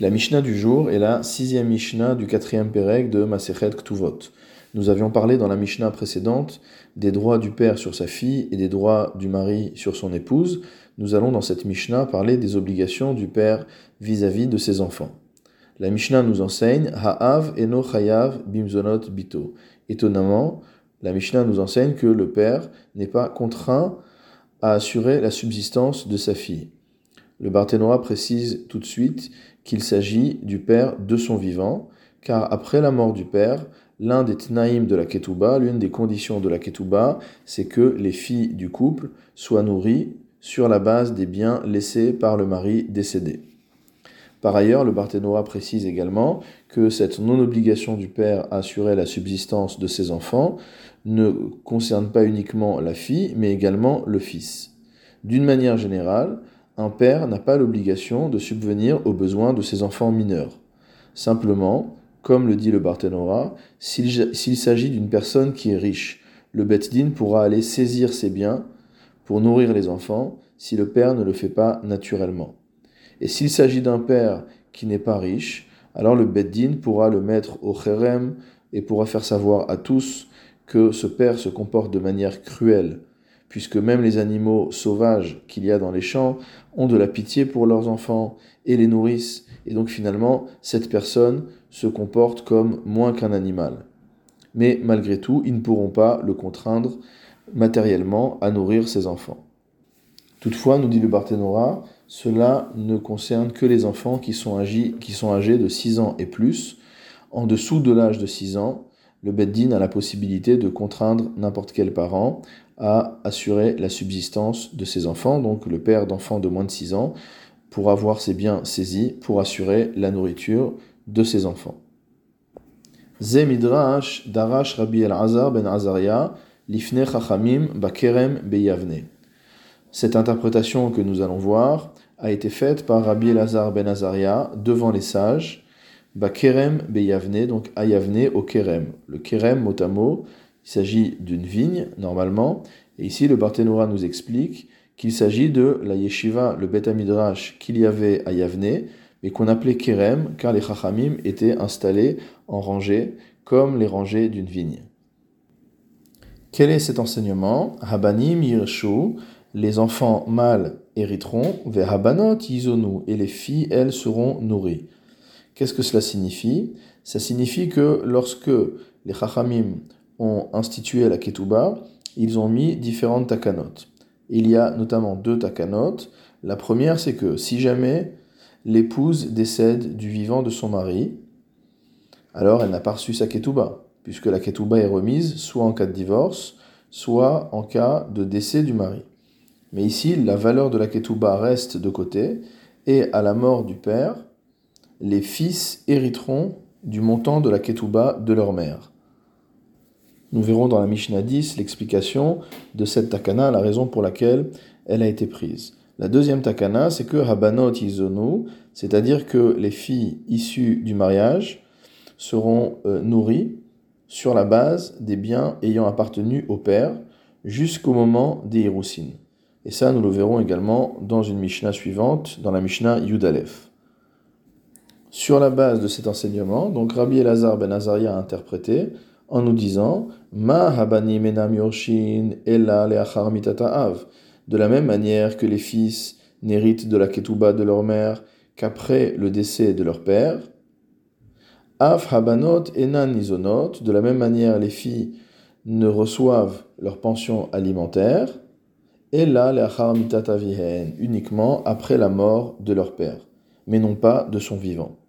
La Mishnah du jour est la sixième Mishnah du quatrième Pérec de Masechet Ktuvot. Nous avions parlé dans la Mishnah précédente des droits du père sur sa fille et des droits du mari sur son épouse. Nous allons dans cette Mishnah parler des obligations du père vis-à-vis de ses enfants. La Mishnah nous enseigne Ha'av eno chayav bimzonot bito. Étonnamment, la Mishnah nous enseigne que le père n'est pas contraint à assurer la subsistance de sa fille. Le Barthénois précise tout de suite qu'il s'agit du père de son vivant, car après la mort du père, l'un des tnaïm de la ketouba, l'une des conditions de la ketouba, c'est que les filles du couple soient nourries sur la base des biens laissés par le mari décédé. Par ailleurs, le Barthénois précise également que cette non-obligation du père à assurer la subsistance de ses enfants ne concerne pas uniquement la fille, mais également le fils. D'une manière générale, un père n'a pas l'obligation de subvenir aux besoins de ses enfants mineurs. Simplement, comme le dit le Barthénora, s'il s'agit d'une personne qui est riche, le Betdin pourra aller saisir ses biens pour nourrir les enfants si le père ne le fait pas naturellement. Et s'il s'agit d'un père qui n'est pas riche, alors le Beddin pourra le mettre au Kherem et pourra faire savoir à tous que ce père se comporte de manière cruelle puisque même les animaux sauvages qu'il y a dans les champs ont de la pitié pour leurs enfants et les nourrissent, et donc finalement cette personne se comporte comme moins qu'un animal. Mais malgré tout, ils ne pourront pas le contraindre matériellement à nourrir ses enfants. Toutefois, nous dit le Barthénora, cela ne concerne que les enfants qui sont, qui sont âgés de 6 ans et plus. En dessous de l'âge de 6 ans, le Beddin a la possibilité de contraindre n'importe quel parent à assurer la subsistance de ses enfants, donc le père d'enfants de moins de 6 ans, pour avoir ses biens saisis, pour assurer la nourriture de ses enfants. Darash Rabbi el-Azar ben Azaria lifne chachamim bakerem beyavne. Cette interprétation que nous allons voir a été faite par Rabbi el-Azar ben Azaria devant les sages, Ba beyavne, donc ayavne au kerem. Le kerem, mot à mot, il s'agit d'une vigne, normalement. Et ici, le Barthénora nous explique qu'il s'agit de la yeshiva, le Bet Midrash qu'il y avait à Yavne, mais qu'on appelait kerem, car les chachamim étaient installés en rangées, comme les rangées d'une vigne. Quel est cet enseignement? Habanim yirshu, les enfants mâles hériteront, yizonu, et les filles, elles, seront nourries. Qu'est-ce que cela signifie? Ça signifie que lorsque les Chachamim ont institué la Ketouba, ils ont mis différentes takanot. Il y a notamment deux takanot. La première, c'est que si jamais l'épouse décède du vivant de son mari, alors elle n'a pas reçu sa Ketouba, puisque la Ketouba est remise soit en cas de divorce, soit en cas de décès du mari. Mais ici, la valeur de la Ketouba reste de côté, et à la mort du père, les fils hériteront du montant de la ketouba de leur mère. Nous verrons dans la Mishnah 10 l'explication de cette takana, la raison pour laquelle elle a été prise. La deuxième takana, c'est que Habanot Izonu, c'est-à-dire que les filles issues du mariage seront euh, nourries sur la base des biens ayant appartenu au père jusqu'au moment des Hiroussines. Et ça, nous le verrons également dans une Mishnah suivante, dans la Mishnah Yudalef. Sur la base de cet enseignement, donc Rabbi Elazar ben Azaria a interprété en nous disant Ma habani menam yorshin ella av. De la même manière que les fils n'héritent de la ketouba de leur mère qu'après le décès de leur père, Af habanot enan nizonot. De la même manière, les filles ne reçoivent leur pension alimentaire, ella leachar uniquement après la mort de leur père, mais non pas de son vivant.